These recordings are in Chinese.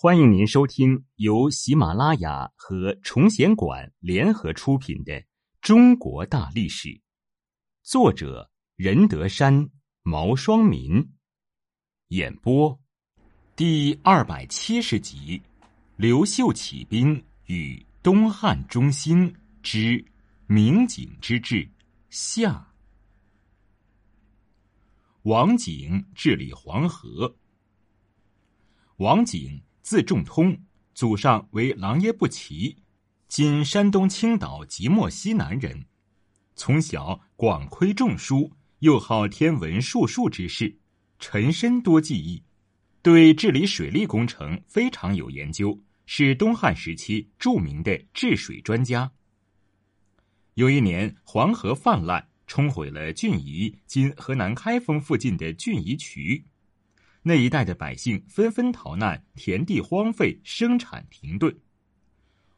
欢迎您收听由喜马拉雅和崇贤馆联合出品的《中国大历史》，作者任德山、毛双民，演播第二百七十集：刘秀起兵与东汉中兴之明景之治下。王景治理黄河。王景。字仲通，祖上为琅琊部齐，今山东青岛即墨西南人。从小广窥众书，又好天文术数之事，沉深多技艺，对治理水利工程非常有研究，是东汉时期著名的治水专家。有一年，黄河泛滥，冲毁了郡夷（今河南开封附近的郡夷渠）。那一带的百姓纷纷逃难，田地荒废，生产停顿。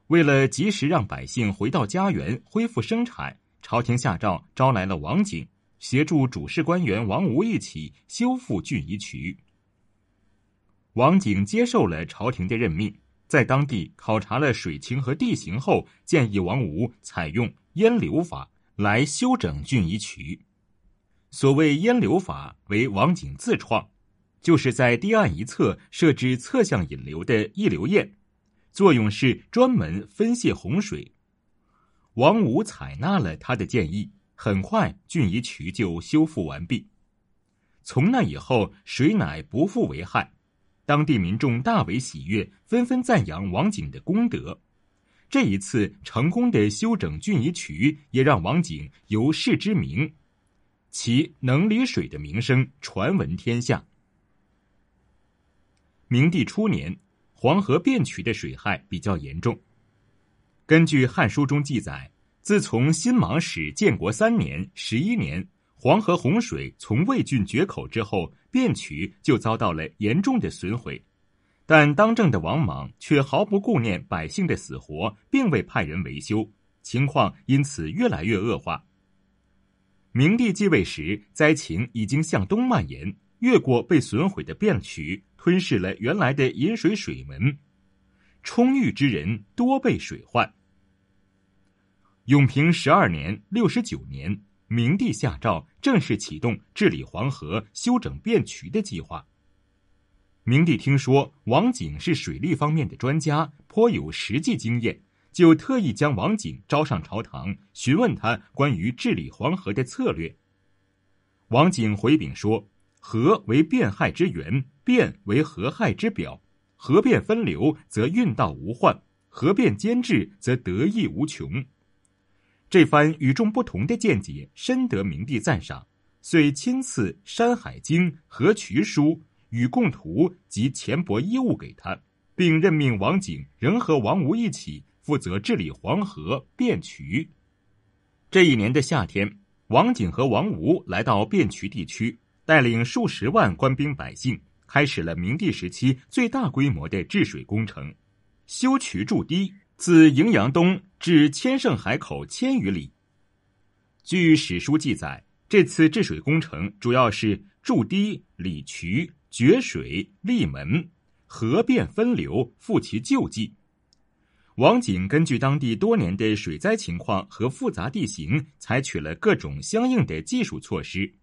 为了及时让百姓回到家园，恢复生产，朝廷下诏招来了王景，协助主事官员王吴一起修复郡夷渠。王景接受了朝廷的任命，在当地考察了水情和地形后，建议王吴采用淹流法来修整郡夷渠。所谓淹流法，为王景自创。就是在堤岸一侧设置侧向引流的溢流堰，作用是专门分泄洪水。王五采纳了他的建议，很快郡夷渠就修复完毕。从那以后，水乃不复为害，当地民众大为喜悦，纷纷赞扬王景的功德。这一次成功的修整郡夷渠，也让王景由世之名，其能理水的名声传闻天下。明帝初年，黄河变渠的水害比较严重。根据《汉书》中记载，自从新莽始建国三年（十一年），黄河洪水从魏郡决口之后，变渠就遭到了严重的损毁。但当政的王莽却毫不顾念百姓的死活，并未派人维修，情况因此越来越恶化。明帝继位时，灾情已经向东蔓延，越过被损毁的汴渠。吞噬了原来的饮水水门，充裕之人多被水患。永平十二年（六十九年），明帝下诏正式启动治理黄河、修整便渠的计划。明帝听说王景是水利方面的专家，颇有实际经验，就特意将王景招上朝堂，询问他关于治理黄河的策略。王景回禀说。河为变害之源，变为河害之表。河变分流，则运道无患；河变兼治，则得益无穷。这番与众不同的见解，深得明帝赞赏，遂亲赐《山海经》《河渠书》《与供图》及钱帛衣物给他，并任命王景仍和王吴一起负责治理黄河汴渠。这一年的夏天，王景和王吴来到汴渠地区。带领数十万官兵百姓，开始了明帝时期最大规模的治水工程，修渠筑堤，自荥阳东至千盛海口千余里。据史书记载，这次治水工程主要是筑堤、理渠、决水、立门，河变分流，复其旧迹。王景根据当地多年的水灾情况和复杂地形，采取了各种相应的技术措施。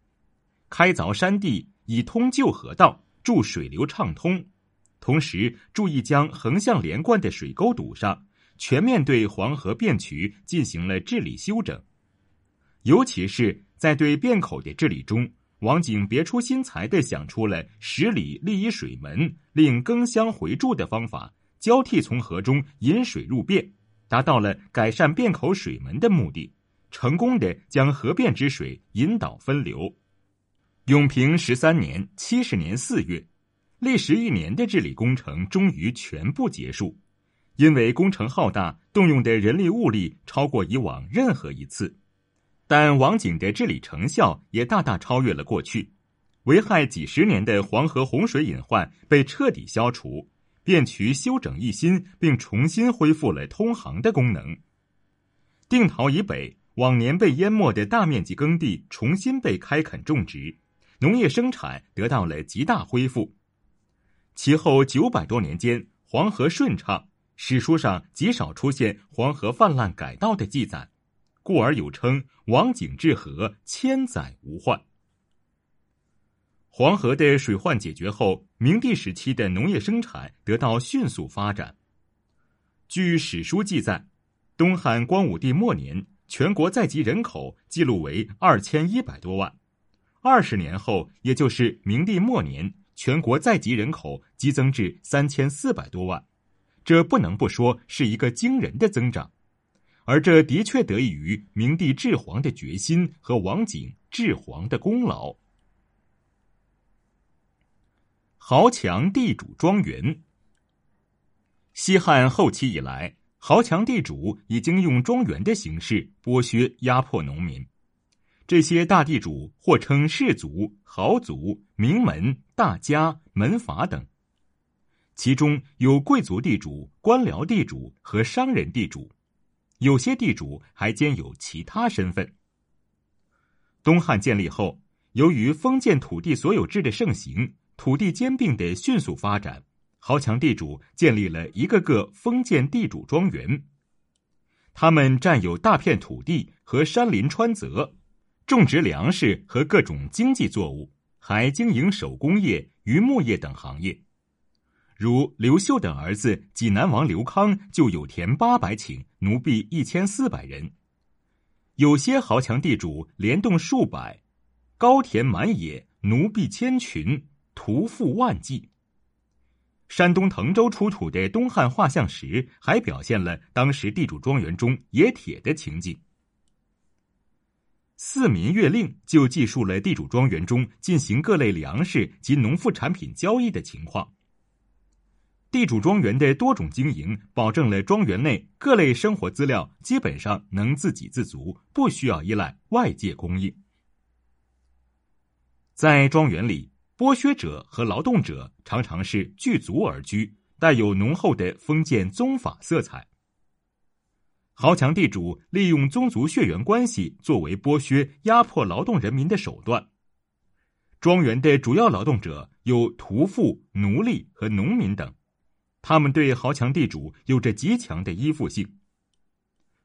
开凿山地以通旧河道，助水流畅通；同时注意将横向连贯的水沟堵上，全面对黄河变渠进行了治理修整。尤其是在对变口的治理中，王景别出心裁地想出了十里立一水门，令更相回注的方法，交替从河中引水入变，达到了改善变口水门的目的，成功的将河变之水引导分流。永平十三年（七十年四月），历时一年的治理工程终于全部结束。因为工程浩大，动用的人力物力超过以往任何一次，但王景的治理成效也大大超越了过去。危害几十年的黄河洪水隐患被彻底消除，便渠修整一新，并重新恢复了通航的功能。定陶以北往年被淹没的大面积耕地重新被开垦种植。农业生产得到了极大恢复。其后九百多年间，黄河顺畅，史书上极少出现黄河泛滥改道的记载，故而有称“王景治河，千载无患”。黄河的水患解决后，明帝时期的农业生产得到迅速发展。据史书记载，东汉光武帝末年，全国在籍人口记录为二千一百多万；二十年后，也就是明帝末年，全国在籍人口激增至三千四百多万。这不能不说是一个惊人的增长，而这的确得益于明帝治黄的决心和王景治黄的功劳。豪强地主庄园。西汉后期以来，豪强地主已经用庄园的形式剥削压迫农民。这些大地主或称士族、豪族、名门、大家、门阀等，其中有贵族地主、官僚地主和商人地主，有些地主还兼有其他身份。东汉建立后，由于封建土地所有制的盛行。土地兼并的迅速发展，豪强地主建立了一个个封建地主庄园。他们占有大片土地和山林川泽，种植粮食和各种经济作物，还经营手工业、渔牧业等行业。如刘秀的儿子济南王刘康就有田八百顷，奴婢一千四百人。有些豪强地主连动数百，高田满野，奴婢千群。屠富万计。山东滕州出土的东汉画像石还表现了当时地主庄园中冶铁的情景。《四民月令》就记述了地主庄园中进行各类粮食及农副产品交易的情况。地主庄园的多种经营，保证了庄园内各类生活资料基本上能自给自足，不需要依赖外界供应。在庄园里。剥削者和劳动者常常是聚族而居，带有浓厚的封建宗法色彩。豪强地主利用宗族血缘关系作为剥削、压迫劳动人民的手段。庄园的主要劳动者有屠夫、奴隶和农民等，他们对豪强地主有着极强的依附性。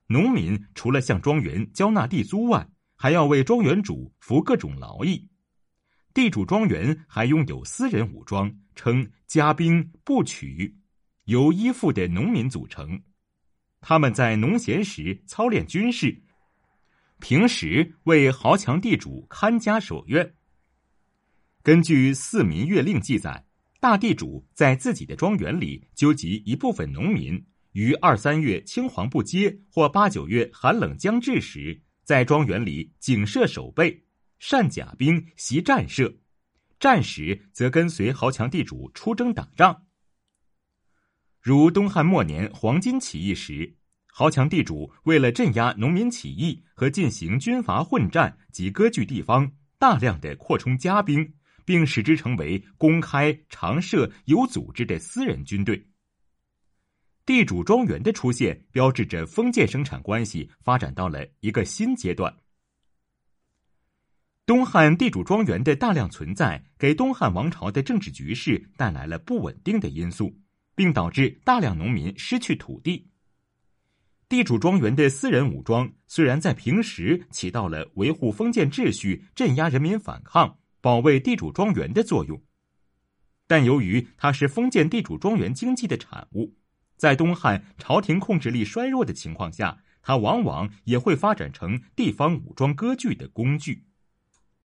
农民除了向庄园交纳地租外，还要为庄园主服各种劳役。地主庄园还拥有私人武装，称家兵部曲，由依附的农民组成。他们在农闲时操练军事，平时为豪强地主看家守院。根据《四民月令》记载，大地主在自己的庄园里纠集一部分农民，于二三月青黄不接或八九月寒冷将至时，在庄园里警设守备。善甲兵，习战射，战时则跟随豪强地主出征打仗。如东汉末年黄巾起义时，豪强地主为了镇压农民起义和进行军阀混战及割据地方，大量的扩充家兵，并使之成为公开、常设、有组织的私人军队。地主庄园的出现，标志着封建生产关系发展到了一个新阶段。东汉地主庄园的大量存在，给东汉王朝的政治局势带来了不稳定的因素，并导致大量农民失去土地。地主庄园的私人武装虽然在平时起到了维护封建秩序、镇压人民反抗、保卫地主庄园的作用，但由于它是封建地主庄园经济的产物，在东汉朝廷控制力衰弱的情况下，它往往也会发展成地方武装割据的工具。